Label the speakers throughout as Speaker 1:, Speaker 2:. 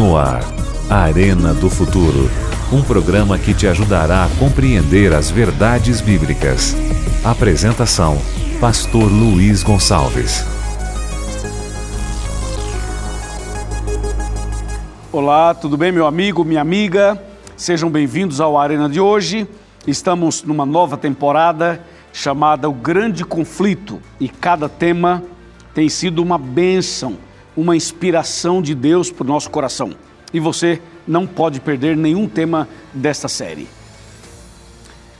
Speaker 1: No ar, Arena do Futuro. Um programa que te ajudará a compreender as verdades bíblicas. Apresentação: Pastor Luiz Gonçalves.
Speaker 2: Olá, tudo bem, meu amigo, minha amiga? Sejam bem-vindos ao Arena de hoje. Estamos numa nova temporada chamada O Grande Conflito e cada tema tem sido uma bênção, uma inspiração de Deus para o nosso coração. E você não pode perder nenhum tema desta série.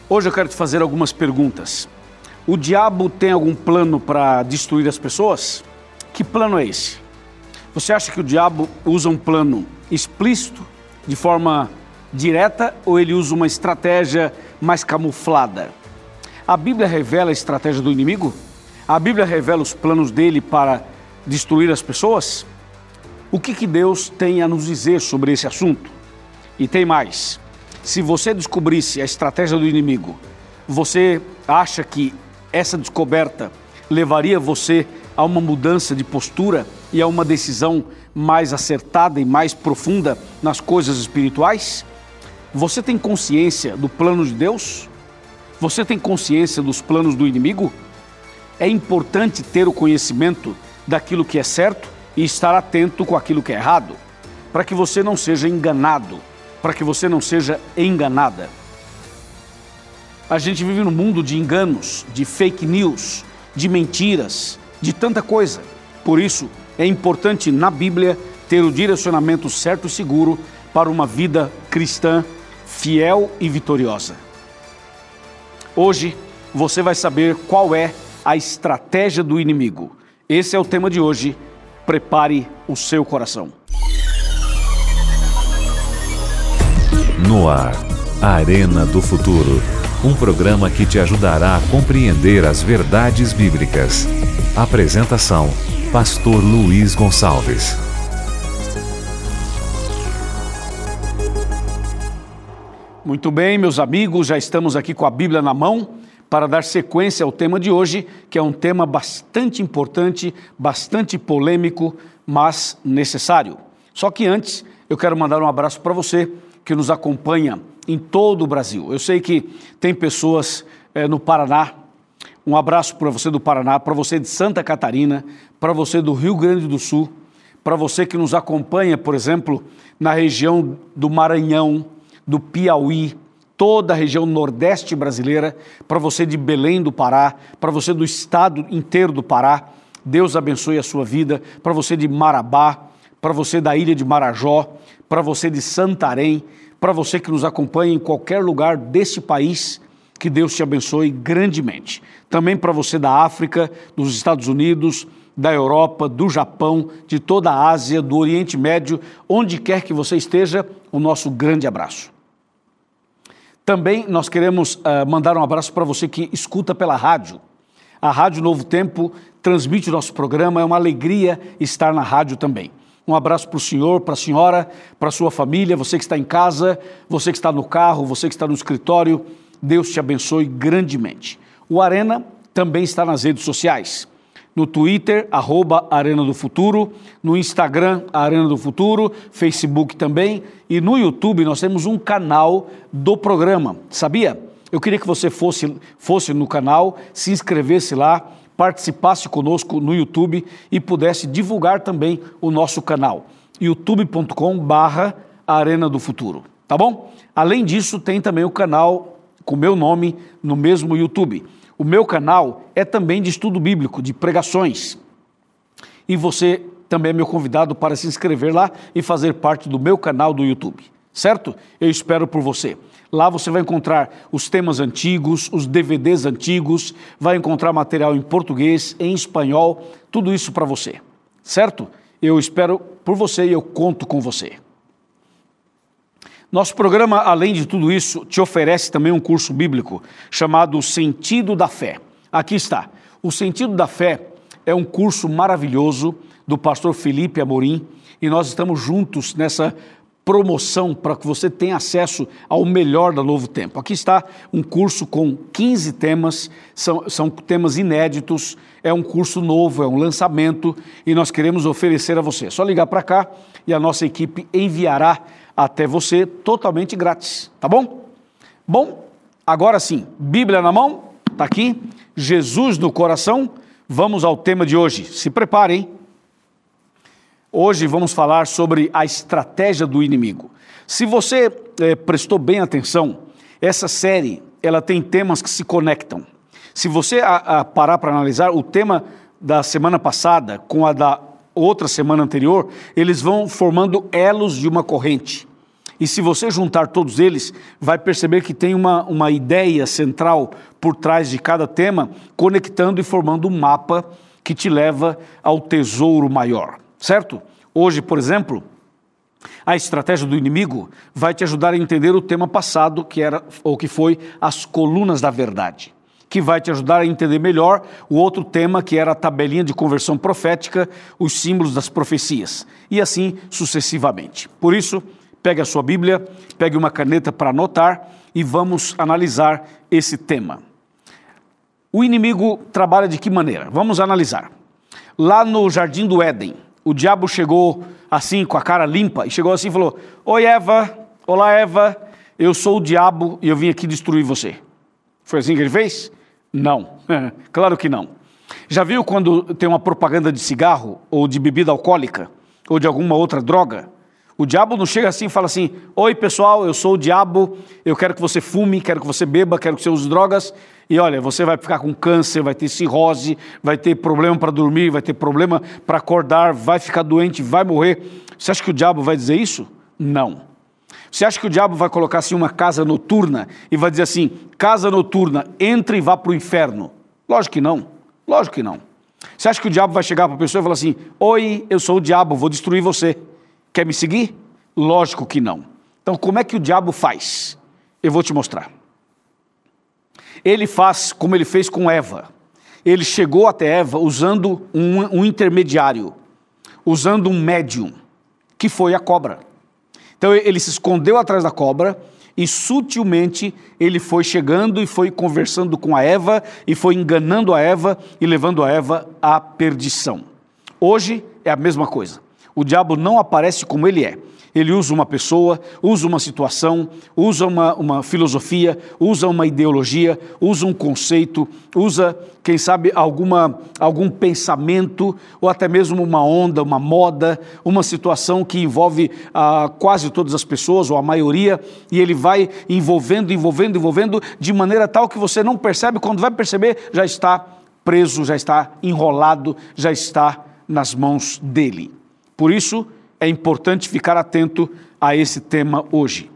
Speaker 2: Hoje eu quero te fazer algumas perguntas. O diabo tem algum plano para destruir as pessoas? Que plano é esse? Você acha que o diabo usa um plano explícito, de forma direta, ou ele usa uma estratégia mais camuflada? A Bíblia revela a estratégia do inimigo? A Bíblia revela os planos dele para destruir as pessoas? O que, que Deus tem a nos dizer sobre esse assunto? E tem mais: se você descobrisse a estratégia do inimigo, você acha que essa descoberta levaria você a uma mudança de postura e a uma decisão mais acertada e mais profunda nas coisas espirituais? Você tem consciência do plano de Deus? Você tem consciência dos planos do inimigo? É importante ter o conhecimento daquilo que é certo e estar atento com aquilo que é errado, para que você não seja enganado, para que você não seja enganada. A gente vive num mundo de enganos, de fake news, de mentiras, de tanta coisa. Por isso, é importante na Bíblia ter o direcionamento certo e seguro para uma vida cristã fiel e vitoriosa. Hoje você vai saber qual é a estratégia do inimigo. Esse é o tema de hoje. Prepare o seu coração.
Speaker 1: No ar, Arena do Futuro. Um programa que te ajudará a compreender as verdades bíblicas. Apresentação: Pastor Luiz Gonçalves.
Speaker 2: Muito bem, meus amigos, já estamos aqui com a Bíblia na mão para dar sequência ao tema de hoje, que é um tema bastante importante, bastante polêmico, mas necessário. Só que antes, eu quero mandar um abraço para você que nos acompanha em todo o Brasil. Eu sei que tem pessoas é, no Paraná. Um abraço para você do Paraná, para você de Santa Catarina, para você do Rio Grande do Sul, para você que nos acompanha, por exemplo, na região do Maranhão, do Piauí, toda a região nordeste brasileira, para você de Belém do Pará, para você do estado inteiro do Pará. Deus abençoe a sua vida. Para você de Marabá, para você da ilha de Marajó, para você de Santarém, para você que nos acompanha em qualquer lugar deste país, que Deus te abençoe grandemente. Também para você da África, dos Estados Unidos, da Europa, do Japão, de toda a Ásia, do Oriente Médio, onde quer que você esteja, o nosso grande abraço. Também nós queremos uh, mandar um abraço para você que escuta pela rádio. A Rádio Novo Tempo transmite o nosso programa, é uma alegria estar na rádio também. Um abraço para o senhor, para a senhora, para a sua família, você que está em casa, você que está no carro, você que está no escritório. Deus te abençoe grandemente. O Arena também está nas redes sociais no Twitter, arroba Arena do Futuro, no Instagram, Arena do Futuro, Facebook também, e no YouTube nós temos um canal do programa, sabia? Eu queria que você fosse, fosse no canal, se inscrevesse lá, participasse conosco no YouTube e pudesse divulgar também o nosso canal, youtube.com barra Arena do Futuro, tá bom? Além disso, tem também o canal com meu nome no mesmo YouTube. O meu canal é também de estudo bíblico, de pregações. E você também é meu convidado para se inscrever lá e fazer parte do meu canal do YouTube, certo? Eu espero por você. Lá você vai encontrar os temas antigos, os DVDs antigos, vai encontrar material em português, em espanhol, tudo isso para você, certo? Eu espero por você e eu conto com você. Nosso programa, além de tudo isso, te oferece também um curso bíblico chamado O Sentido da Fé. Aqui está. O Sentido da Fé é um curso maravilhoso do pastor Felipe Amorim e nós estamos juntos nessa promoção para que você tenha acesso ao melhor da Novo Tempo. Aqui está um curso com 15 temas, são, são temas inéditos, é um curso novo, é um lançamento e nós queremos oferecer a você. É só ligar para cá e a nossa equipe enviará até você totalmente grátis, tá bom? Bom, agora sim, Bíblia na mão, está aqui, Jesus no coração, vamos ao tema de hoje. Se preparem. Hoje vamos falar sobre a estratégia do inimigo. Se você é, prestou bem atenção, essa série ela tem temas que se conectam. Se você a, a parar para analisar o tema da semana passada com a da outra semana anterior, eles vão formando elos de uma corrente. E se você juntar todos eles, vai perceber que tem uma, uma ideia central por trás de cada tema, conectando e formando um mapa que te leva ao tesouro maior certo? Hoje, por exemplo, a estratégia do inimigo vai te ajudar a entender o tema passado, que era ou que foi as colunas da verdade, que vai te ajudar a entender melhor o outro tema que era a tabelinha de conversão profética, os símbolos das profecias, e assim sucessivamente. Por isso, pegue a sua Bíblia, pegue uma caneta para anotar e vamos analisar esse tema. O inimigo trabalha de que maneira? Vamos analisar. Lá no jardim do Éden, o diabo chegou assim, com a cara limpa, e chegou assim e falou: Oi, Eva, olá, Eva, eu sou o diabo e eu vim aqui destruir você. Foi assim que ele fez? Não, claro que não. Já viu quando tem uma propaganda de cigarro, ou de bebida alcoólica, ou de alguma outra droga? O diabo não chega assim e fala assim: Oi, pessoal, eu sou o diabo, eu quero que você fume, quero que você beba, quero que você use drogas. E olha, você vai ficar com câncer, vai ter cirrose, vai ter problema para dormir, vai ter problema para acordar, vai ficar doente, vai morrer. Você acha que o diabo vai dizer isso? Não. Você acha que o diabo vai colocar assim uma casa noturna e vai dizer assim: casa noturna, entre e vá para o inferno? Lógico que não. Lógico que não. Você acha que o diabo vai chegar para a pessoa e falar assim: Oi, eu sou o diabo, vou destruir você. Quer me seguir? Lógico que não. Então, como é que o diabo faz? Eu vou te mostrar. Ele faz como ele fez com Eva. Ele chegou até Eva usando um, um intermediário, usando um médium, que foi a cobra. Então, ele se escondeu atrás da cobra e sutilmente ele foi chegando e foi conversando com a Eva e foi enganando a Eva e levando a Eva à perdição. Hoje é a mesma coisa. O diabo não aparece como ele é. Ele usa uma pessoa, usa uma situação, usa uma, uma filosofia, usa uma ideologia, usa um conceito, usa, quem sabe, alguma, algum pensamento, ou até mesmo uma onda, uma moda, uma situação que envolve ah, quase todas as pessoas, ou a maioria, e ele vai envolvendo, envolvendo, envolvendo, de maneira tal que você não percebe, quando vai perceber, já está preso, já está enrolado, já está nas mãos dele. Por isso, é importante ficar atento a esse tema hoje.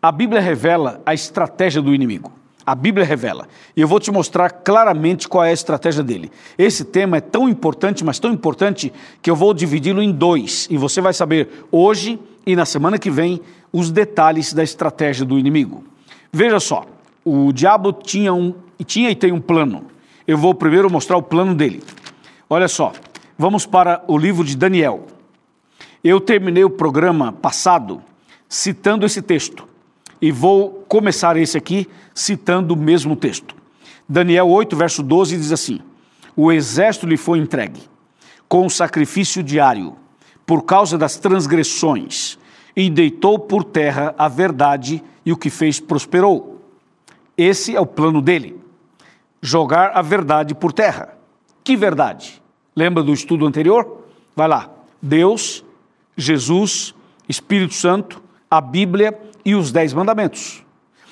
Speaker 2: A Bíblia revela a estratégia do inimigo. A Bíblia revela. E eu vou te mostrar claramente qual é a estratégia dele. Esse tema é tão importante, mas tão importante, que eu vou dividi-lo em dois. E você vai saber hoje e na semana que vem os detalhes da estratégia do inimigo. Veja só, o diabo tinha, um, tinha e tem um plano. Eu vou primeiro mostrar o plano dele. Olha só, Vamos para o livro de Daniel. Eu terminei o programa passado citando esse texto e vou começar esse aqui citando o mesmo texto. Daniel 8, verso 12 diz assim: O exército lhe foi entregue com o sacrifício diário por causa das transgressões e deitou por terra a verdade e o que fez prosperou. Esse é o plano dele: jogar a verdade por terra. Que verdade? Lembra do estudo anterior? Vai lá. Deus, Jesus, Espírito Santo, a Bíblia e os Dez Mandamentos.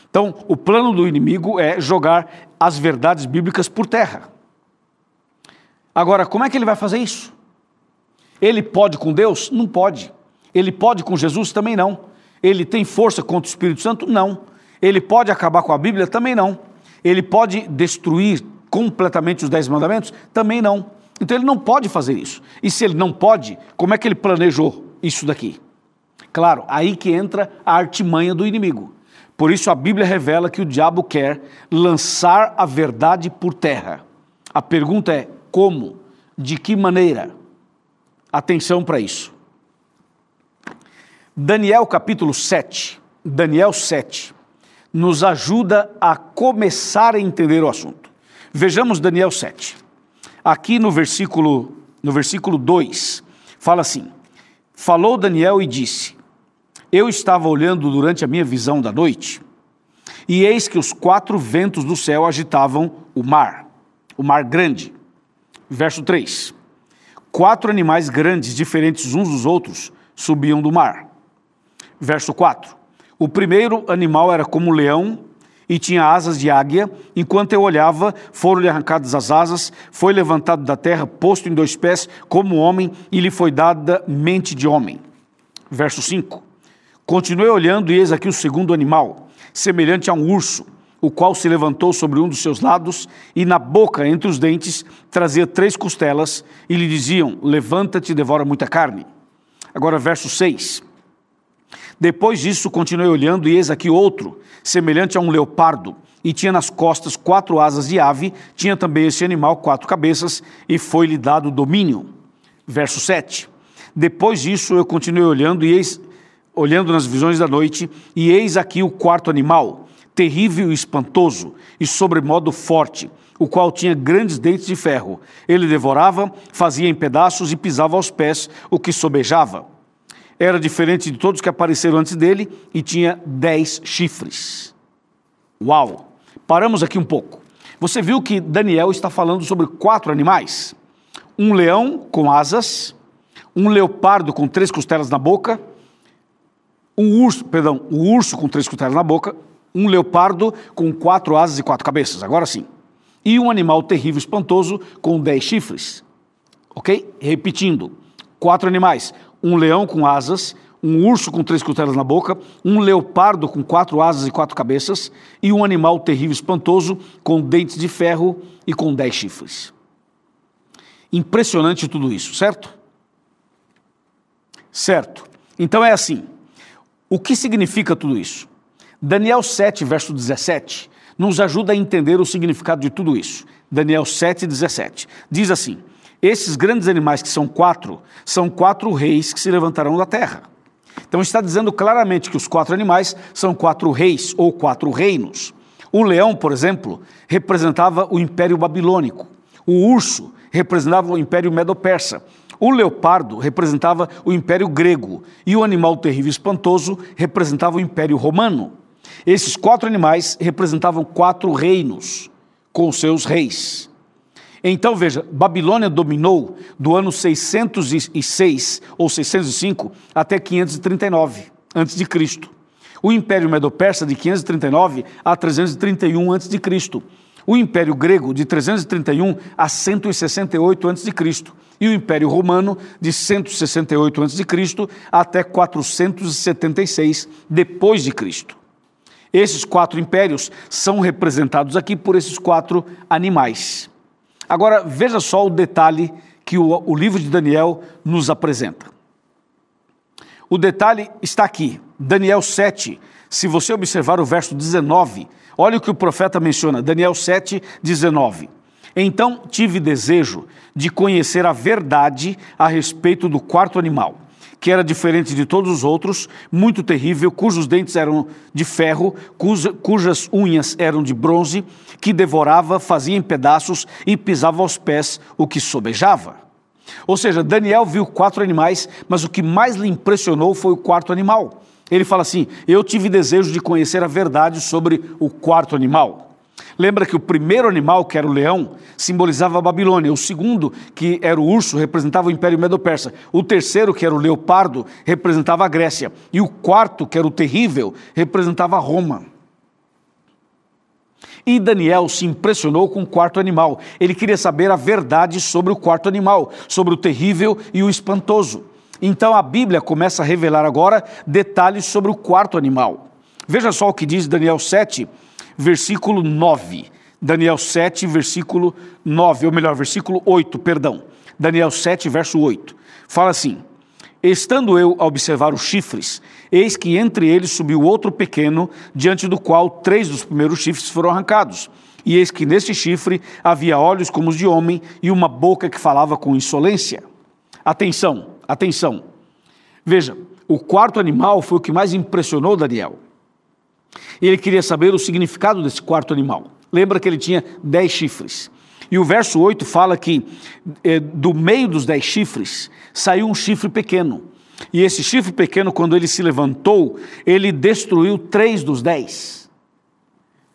Speaker 2: Então, o plano do inimigo é jogar as verdades bíblicas por terra. Agora, como é que ele vai fazer isso? Ele pode com Deus? Não pode. Ele pode com Jesus? Também não. Ele tem força contra o Espírito Santo? Não. Ele pode acabar com a Bíblia? Também não. Ele pode destruir completamente os Dez Mandamentos? Também não. Então ele não pode fazer isso. E se ele não pode, como é que ele planejou isso daqui? Claro, aí que entra a artimanha do inimigo. Por isso a Bíblia revela que o diabo quer lançar a verdade por terra. A pergunta é como? De que maneira? Atenção para isso. Daniel capítulo 7, Daniel 7, nos ajuda a começar a entender o assunto. Vejamos Daniel 7. Aqui no versículo, no versículo 2, fala assim: Falou Daniel e disse: Eu estava olhando durante a minha visão da noite, e eis que os quatro ventos do céu agitavam o mar, o mar grande. Verso 3: Quatro animais grandes, diferentes uns dos outros, subiam do mar. Verso 4: O primeiro animal era como um leão e tinha asas de águia. Enquanto eu olhava, foram-lhe arrancadas as asas, foi levantado da terra, posto em dois pés, como homem, e lhe foi dada mente de homem. Verso 5: Continuei olhando, e eis aqui o segundo animal, semelhante a um urso, o qual se levantou sobre um dos seus lados, e na boca, entre os dentes, trazia três costelas, e lhe diziam: Levanta-te e devora muita carne. Agora, verso 6. Depois disso, continuei olhando, e eis aqui outro, semelhante a um leopardo, e tinha nas costas quatro asas de ave, tinha também esse animal quatro cabeças, e foi-lhe dado domínio. Verso 7. Depois disso, eu continuei olhando, e eis, olhando nas visões da noite, e eis aqui o quarto animal, terrível e espantoso, e sobremodo forte, o qual tinha grandes dentes de ferro. Ele devorava, fazia em pedaços e pisava aos pés o que sobejava era diferente de todos que apareceram antes dele e tinha dez chifres. Uau! Paramos aqui um pouco. Você viu que Daniel está falando sobre quatro animais: um leão com asas, um leopardo com três costelas na boca, um urso, perdão, um urso com três costelas na boca, um leopardo com quatro asas e quatro cabeças. Agora sim. E um animal terrível espantoso com dez chifres. Ok? Repetindo: quatro animais: um leão com asas, um urso com três costelas na boca, um leopardo com quatro asas e quatro cabeças, e um animal terrível espantoso com dentes de ferro e com dez chifres. Impressionante tudo isso, certo? Certo. Então é assim. O que significa tudo isso? Daniel 7, verso 17, nos ajuda a entender o significado de tudo isso. Daniel 7, 17. Diz assim: esses grandes animais, que são quatro, são quatro reis que se levantarão da terra. Então está dizendo claramente que os quatro animais são quatro reis ou quatro reinos. O leão, por exemplo, representava o Império Babilônico. O urso representava o Império Medo-Persa. O leopardo representava o Império Grego. E o animal terrível e espantoso representava o Império Romano. Esses quatro animais representavam quatro reinos com seus reis. Então veja, Babilônia dominou do ano 606 ou 605 até 539 antes de Cristo. O Império Medo-Persa de 539 a 331 antes de Cristo. O Império Grego de 331 a 168 antes de Cristo e o Império Romano de 168 antes de Cristo até 476 depois de Cristo. Esses quatro impérios são representados aqui por esses quatro animais. Agora, veja só o detalhe que o, o livro de Daniel nos apresenta. O detalhe está aqui, Daniel 7. Se você observar o verso 19, olha o que o profeta menciona, Daniel 7, 19. Então tive desejo de conhecer a verdade a respeito do quarto animal que era diferente de todos os outros, muito terrível, cujos dentes eram de ferro, cuja, cujas unhas eram de bronze, que devorava, fazia em pedaços e pisava aos pés o que sobejava. Ou seja, Daniel viu quatro animais, mas o que mais lhe impressionou foi o quarto animal. Ele fala assim: Eu tive desejo de conhecer a verdade sobre o quarto animal. Lembra que o primeiro animal, que era o leão, simbolizava a Babilônia. O segundo, que era o urso, representava o Império Medo-Persa. O terceiro, que era o leopardo, representava a Grécia. E o quarto, que era o terrível, representava Roma. E Daniel se impressionou com o quarto animal. Ele queria saber a verdade sobre o quarto animal, sobre o terrível e o espantoso. Então a Bíblia começa a revelar agora detalhes sobre o quarto animal. Veja só o que diz Daniel 7, versículo 9. Daniel 7, versículo 9, ou melhor, versículo 8, perdão. Daniel 7, verso 8. Fala assim: Estando eu a observar os chifres, eis que entre eles subiu outro pequeno, diante do qual três dos primeiros chifres foram arrancados. E eis que neste chifre havia olhos como os de homem e uma boca que falava com insolência. Atenção, atenção. Veja, o quarto animal foi o que mais impressionou Daniel. Ele queria saber o significado desse quarto animal. Lembra que ele tinha dez chifres. E o verso 8 fala que eh, do meio dos dez chifres saiu um chifre pequeno. E esse chifre pequeno, quando ele se levantou, ele destruiu três dos dez.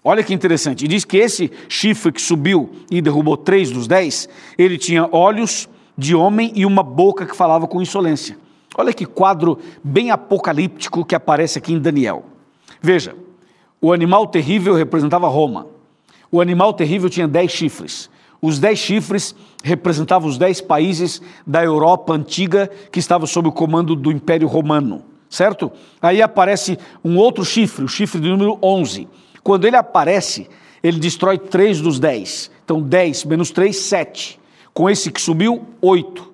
Speaker 2: Olha que interessante. E diz que esse chifre que subiu e derrubou três dos dez, ele tinha olhos de homem e uma boca que falava com insolência. Olha que quadro bem apocalíptico que aparece aqui em Daniel. Veja, o animal terrível representava Roma. O animal terrível tinha dez chifres. Os dez chifres representavam os dez países da Europa antiga que estavam sob o comando do Império Romano, certo? Aí aparece um outro chifre, o chifre de número 11. Quando ele aparece, ele destrói três dos dez. Então, dez menos três, sete. Com esse que subiu, oito.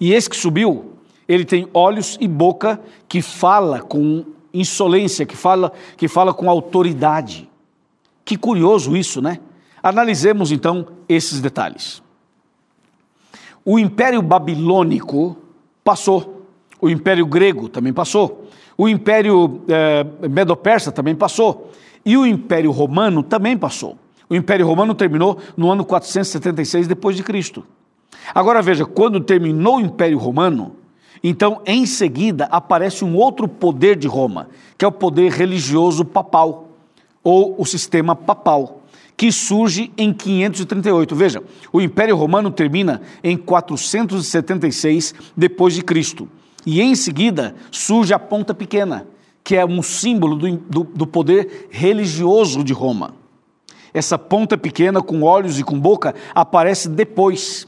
Speaker 2: E esse que subiu, ele tem olhos e boca que fala com insolência, que fala, que fala com autoridade. Que curioso isso, né? Analisemos então esses detalhes. O Império Babilônico passou, o Império Grego também passou, o Império eh, Medo-Persa também passou, e o Império Romano também passou. O Império Romano terminou no ano 476 depois de Cristo. Agora veja, quando terminou o Império Romano, então em seguida aparece um outro poder de Roma, que é o poder religioso papal ou o sistema papal que surge em 538. Veja, o Império Romano termina em 476 depois de Cristo. E em seguida surge a Ponta Pequena, que é um símbolo do, do, do poder religioso de Roma. Essa ponta pequena, com olhos e com boca, aparece depois,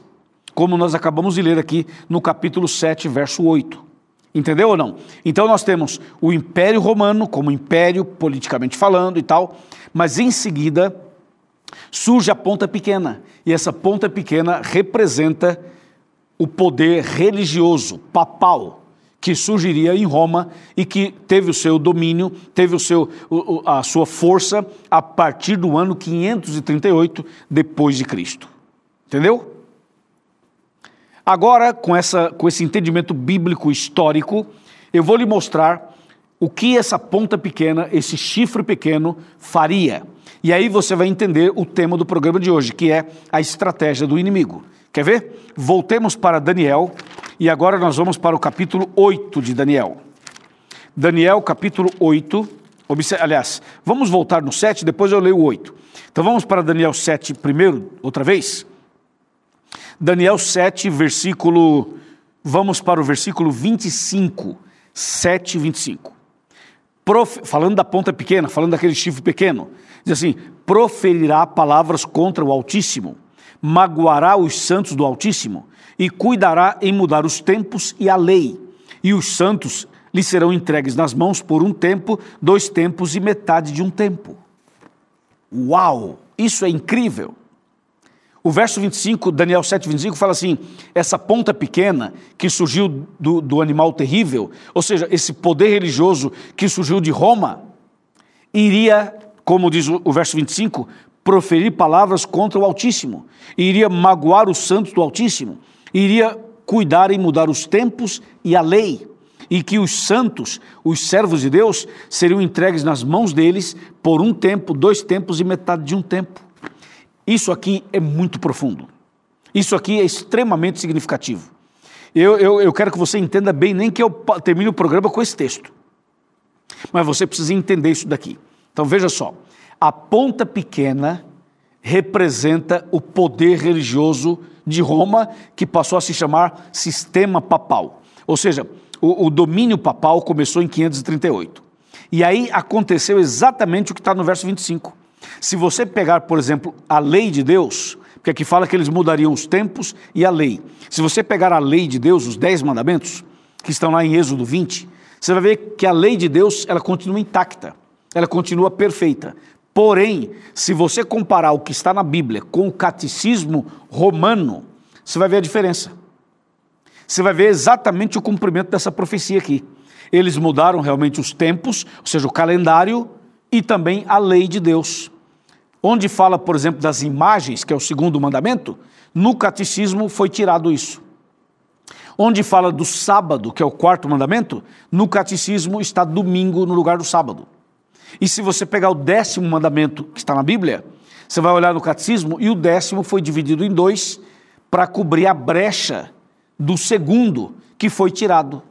Speaker 2: como nós acabamos de ler aqui no capítulo 7, verso 8. Entendeu ou não? Então nós temos o Império Romano como império, politicamente falando e tal, mas em seguida surge a ponta pequena, e essa ponta pequena representa o poder religioso, papal, que surgiria em Roma e que teve o seu domínio, teve o seu, a sua força a partir do ano 538 depois de Cristo. Entendeu? Agora, com, essa, com esse entendimento bíblico histórico, eu vou lhe mostrar o que essa ponta pequena, esse chifre pequeno, faria. E aí você vai entender o tema do programa de hoje, que é a estratégia do inimigo. Quer ver? Voltemos para Daniel e agora nós vamos para o capítulo 8 de Daniel. Daniel, capítulo 8. Aliás, vamos voltar no 7, depois eu leio o 8. Então vamos para Daniel 7 primeiro, outra vez. Daniel 7, versículo. Vamos para o versículo 25. 7, 25. Prof, falando da ponta pequena, falando daquele chifre pequeno. Diz assim: proferirá palavras contra o Altíssimo, magoará os santos do Altíssimo, e cuidará em mudar os tempos e a lei. E os santos lhe serão entregues nas mãos por um tempo, dois tempos e metade de um tempo. Uau! Isso é incrível! O verso 25, Daniel 7, 25, fala assim: essa ponta pequena que surgiu do, do animal terrível, ou seja, esse poder religioso que surgiu de Roma, iria como diz o verso 25, proferir palavras contra o Altíssimo, iria magoar os santos do Altíssimo, iria cuidar em mudar os tempos e a lei, e que os santos, os servos de Deus, seriam entregues nas mãos deles por um tempo, dois tempos e metade de um tempo. Isso aqui é muito profundo. Isso aqui é extremamente significativo. Eu, eu, eu quero que você entenda bem, nem que eu termine o programa com esse texto. Mas você precisa entender isso daqui. Então veja só, a ponta pequena representa o poder religioso de Roma, que passou a se chamar sistema papal. Ou seja, o, o domínio papal começou em 538. E aí aconteceu exatamente o que está no verso 25. Se você pegar, por exemplo, a lei de Deus, porque aqui fala que eles mudariam os tempos e a lei. Se você pegar a lei de Deus, os dez mandamentos, que estão lá em Êxodo 20, você vai ver que a lei de Deus ela continua intacta ela continua perfeita. Porém, se você comparar o que está na Bíblia com o catecismo romano, você vai ver a diferença. Você vai ver exatamente o cumprimento dessa profecia aqui. Eles mudaram realmente os tempos, ou seja, o calendário e também a lei de Deus. Onde fala, por exemplo, das imagens, que é o segundo mandamento, no catecismo foi tirado isso. Onde fala do sábado, que é o quarto mandamento, no catecismo está domingo no lugar do sábado. E se você pegar o décimo mandamento que está na Bíblia, você vai olhar no catecismo e o décimo foi dividido em dois para cobrir a brecha do segundo que foi tirado.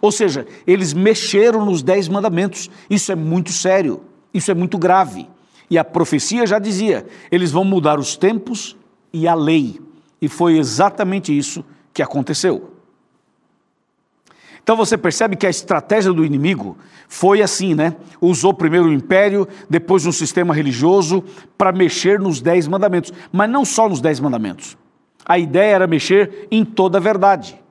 Speaker 2: Ou seja, eles mexeram nos dez mandamentos. Isso é muito sério, isso é muito grave. E a profecia já dizia: eles vão mudar os tempos e a lei. E foi exatamente isso que aconteceu. Então você percebe que a estratégia do inimigo foi assim, né? Usou primeiro o império, depois um sistema religioso para mexer nos dez mandamentos. Mas não só nos dez mandamentos. A ideia era mexer em toda a verdade.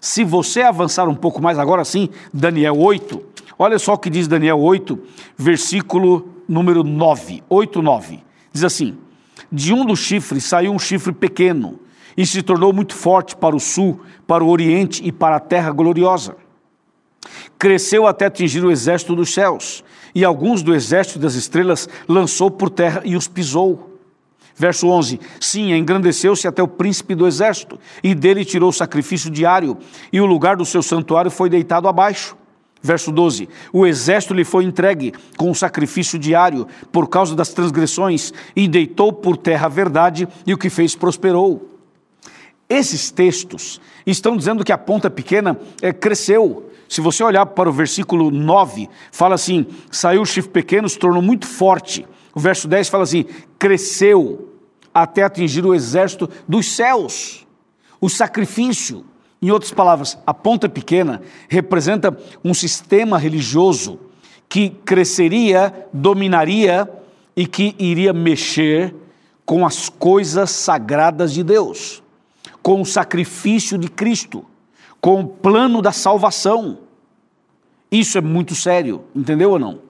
Speaker 2: Se você avançar um pouco mais agora sim, Daniel 8, olha só o que diz Daniel 8, versículo número 9, 8, 9. Diz assim: De um dos chifres saiu um chifre pequeno e se tornou muito forte para o sul, para o oriente e para a terra gloriosa. Cresceu até atingir o exército dos céus, e alguns do exército das estrelas lançou por terra e os pisou. Verso 11: Sim, engrandeceu-se até o príncipe do exército, e dele tirou o sacrifício diário, e o lugar do seu santuário foi deitado abaixo. Verso 12: O exército lhe foi entregue com o sacrifício diário por causa das transgressões, e deitou por terra a verdade, e o que fez prosperou. Esses textos estão dizendo que a ponta pequena é, cresceu. Se você olhar para o versículo 9, fala assim: saiu o chifre pequeno, se tornou muito forte. O verso 10 fala assim: cresceu até atingir o exército dos céus. O sacrifício, em outras palavras, a ponta pequena representa um sistema religioso que cresceria, dominaria e que iria mexer com as coisas sagradas de Deus com o sacrifício de Cristo, com o plano da salvação. Isso é muito sério, entendeu ou não?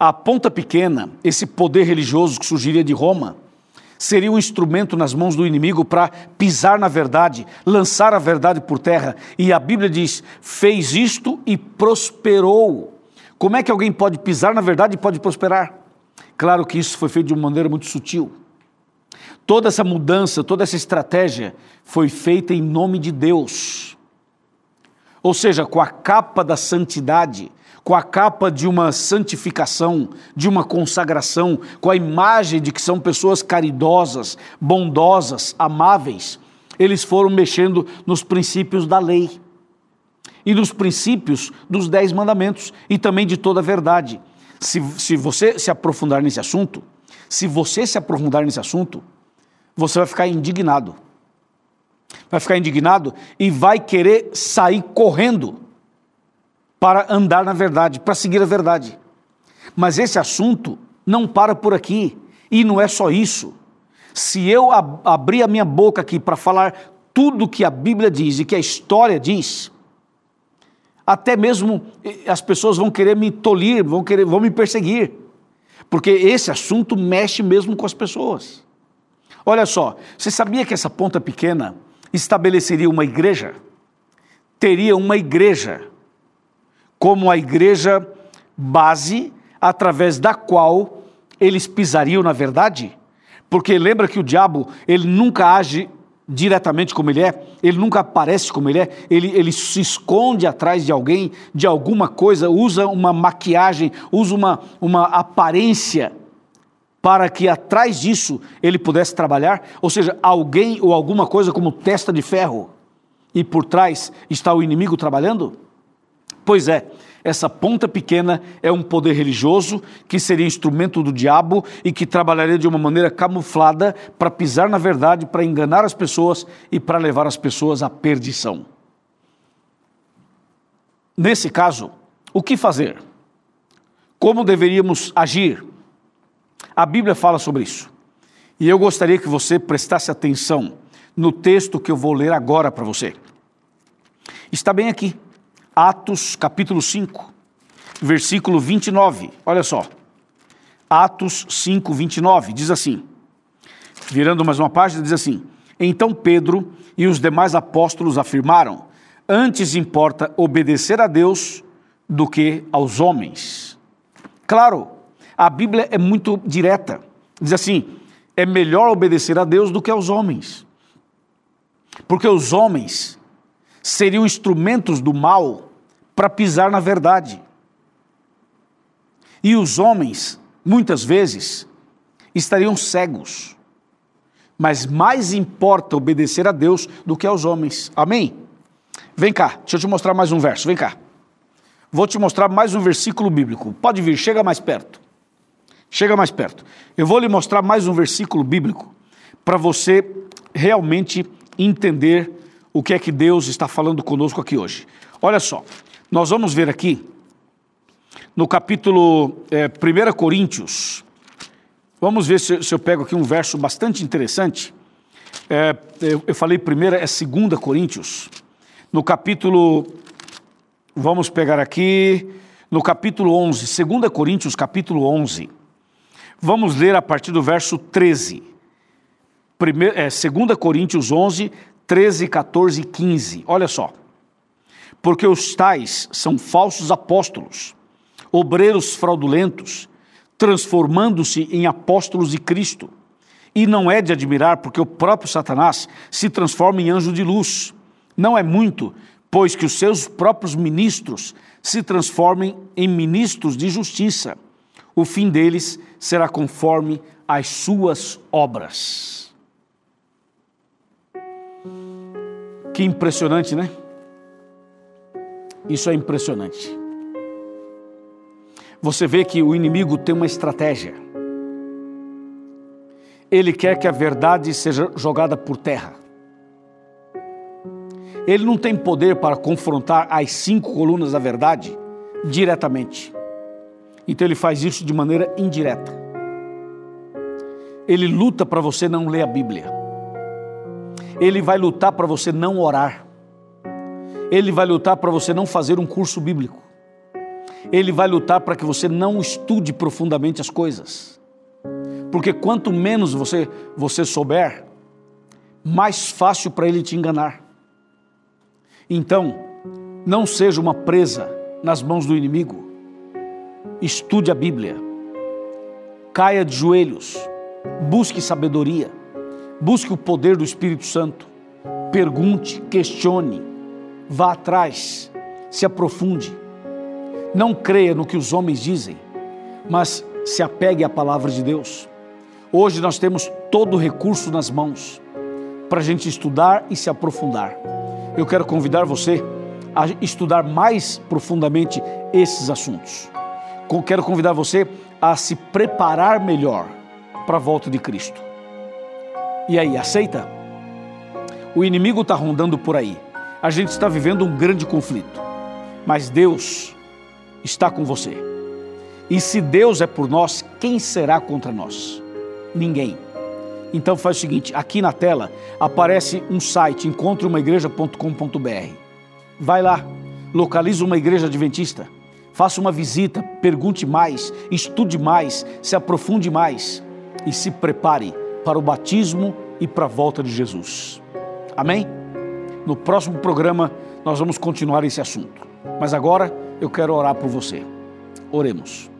Speaker 2: A ponta pequena, esse poder religioso que surgiria de Roma, seria um instrumento nas mãos do inimigo para pisar na verdade, lançar a verdade por terra. E a Bíblia diz: fez isto e prosperou. Como é que alguém pode pisar na verdade e pode prosperar? Claro que isso foi feito de uma maneira muito sutil. Toda essa mudança, toda essa estratégia foi feita em nome de Deus. Ou seja, com a capa da santidade, com a capa de uma santificação, de uma consagração, com a imagem de que são pessoas caridosas, bondosas, amáveis, eles foram mexendo nos princípios da lei e nos princípios dos dez mandamentos e também de toda a verdade. Se, se você se aprofundar nesse assunto, se você se aprofundar nesse assunto, você vai ficar indignado. Vai ficar indignado e vai querer sair correndo para andar na verdade, para seguir a verdade. Mas esse assunto não para por aqui. E não é só isso. Se eu ab abrir a minha boca aqui para falar tudo que a Bíblia diz e que a história diz, até mesmo eh, as pessoas vão querer me tolir, vão querer, vão me perseguir, porque esse assunto mexe mesmo com as pessoas. Olha só, você sabia que essa ponta pequena estabeleceria uma igreja? Teria uma igreja como a igreja base através da qual eles pisariam na verdade? Porque lembra que o diabo, ele nunca age diretamente como ele é, ele nunca aparece como ele é, ele, ele se esconde atrás de alguém, de alguma coisa, usa uma maquiagem, usa uma, uma aparência para que atrás disso ele pudesse trabalhar, ou seja, alguém ou alguma coisa como testa de ferro, e por trás está o inimigo trabalhando? Pois é, essa ponta pequena é um poder religioso que seria instrumento do diabo e que trabalharia de uma maneira camuflada para pisar na verdade, para enganar as pessoas e para levar as pessoas à perdição. Nesse caso, o que fazer? Como deveríamos agir? A Bíblia fala sobre isso. E eu gostaria que você prestasse atenção no texto que eu vou ler agora para você. Está bem aqui, Atos capítulo 5, versículo 29. Olha só. Atos 5, 29, diz assim: virando mais uma página, diz assim: Então Pedro e os demais apóstolos afirmaram: Antes importa obedecer a Deus do que aos homens. Claro, a Bíblia é muito direta. Diz assim: é melhor obedecer a Deus do que aos homens. Porque os homens seriam instrumentos do mal para pisar na verdade. E os homens, muitas vezes, estariam cegos. Mas mais importa obedecer a Deus do que aos homens. Amém? Vem cá, deixa eu te mostrar mais um verso. Vem cá. Vou te mostrar mais um versículo bíblico. Pode vir, chega mais perto. Chega mais perto. Eu vou lhe mostrar mais um versículo bíblico para você realmente entender o que é que Deus está falando conosco aqui hoje. Olha só, nós vamos ver aqui no capítulo é, 1 Coríntios, vamos ver se, se, eu pego aqui um verso bastante interessante. É, eu, eu, falei primeiro, é 2 Coríntios, no capítulo, vamos pegar aqui, no capítulo 11, 2 Coríntios, capítulo 11, vamos ler a partir do verso 13. Primeiro, é, 2 Coríntios 11, 13, 14 e 15. Olha só. Porque os tais são falsos apóstolos, obreiros fraudulentos, transformando-se em apóstolos de Cristo. E não é de admirar, porque o próprio Satanás se transforma em anjo de luz. Não é muito, pois que os seus próprios ministros se transformem em ministros de justiça. O fim deles será conforme as suas obras. Que impressionante, né? Isso é impressionante. Você vê que o inimigo tem uma estratégia. Ele quer que a verdade seja jogada por terra. Ele não tem poder para confrontar as cinco colunas da verdade diretamente. Então ele faz isso de maneira indireta. Ele luta para você não ler a Bíblia. Ele vai lutar para você não orar. Ele vai lutar para você não fazer um curso bíblico. Ele vai lutar para que você não estude profundamente as coisas. Porque quanto menos você você souber, mais fácil para ele te enganar. Então, não seja uma presa nas mãos do inimigo. Estude a Bíblia. Caia de joelhos. Busque sabedoria Busque o poder do Espírito Santo. Pergunte, questione, vá atrás, se aprofunde. Não creia no que os homens dizem, mas se apegue à palavra de Deus. Hoje nós temos todo o recurso nas mãos para a gente estudar e se aprofundar. Eu quero convidar você a estudar mais profundamente esses assuntos. Quero convidar você a se preparar melhor para a volta de Cristo. E aí, aceita? O inimigo está rondando por aí. A gente está vivendo um grande conflito. Mas Deus está com você. E se Deus é por nós, quem será contra nós? Ninguém. Então faz o seguinte: aqui na tela aparece um site, encontreumaigreja.com.br. Vai lá, localize uma igreja adventista, faça uma visita, pergunte mais, estude mais, se aprofunde mais e se prepare para o batismo e para a volta de Jesus. Amém? No próximo programa nós vamos continuar esse assunto. Mas agora eu quero orar por você. Oremos.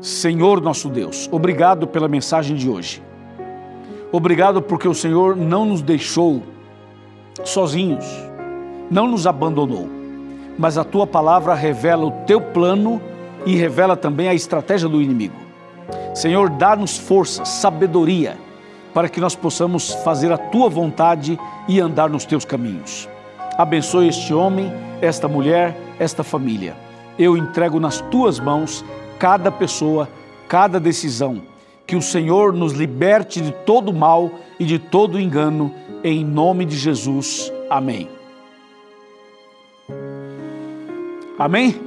Speaker 2: Senhor nosso Deus, obrigado pela mensagem de hoje. Obrigado porque o Senhor não nos deixou sozinhos, não nos abandonou, mas a tua palavra revela o teu plano e revela também a estratégia do inimigo. Senhor, dá-nos força, sabedoria para que nós possamos fazer a tua vontade e andar nos teus caminhos. Abençoe este homem, esta mulher, esta família. Eu entrego nas tuas mãos cada pessoa, cada decisão. Que o Senhor nos liberte de todo mal e de todo engano, em nome de Jesus. Amém. Amém?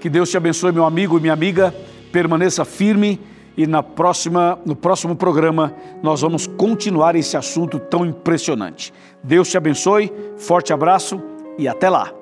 Speaker 2: Que Deus te abençoe, meu amigo e minha amiga. Permaneça firme e na próxima, no próximo programa nós vamos continuar esse assunto tão impressionante. Deus te abençoe, forte abraço e até lá.